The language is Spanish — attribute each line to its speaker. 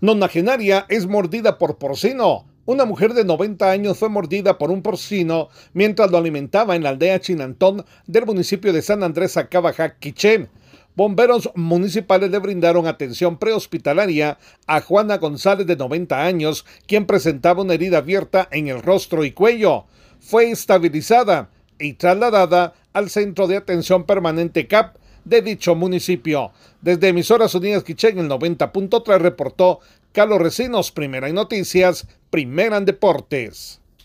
Speaker 1: Nonagenaria es mordida por porcino. Una mujer de 90 años fue mordida por un porcino mientras lo alimentaba en la aldea Chinantón del municipio de San Andrés Acabajac, Quiché. Bomberos municipales le brindaron atención prehospitalaria a Juana González de 90 años, quien presentaba una herida abierta en el rostro y cuello. Fue estabilizada y trasladada al Centro de Atención Permanente CAP de dicho municipio. Desde Emisoras Unidas Quichén, el 90.3 reportó Carlos Recinos, primera en noticias, primera en deportes.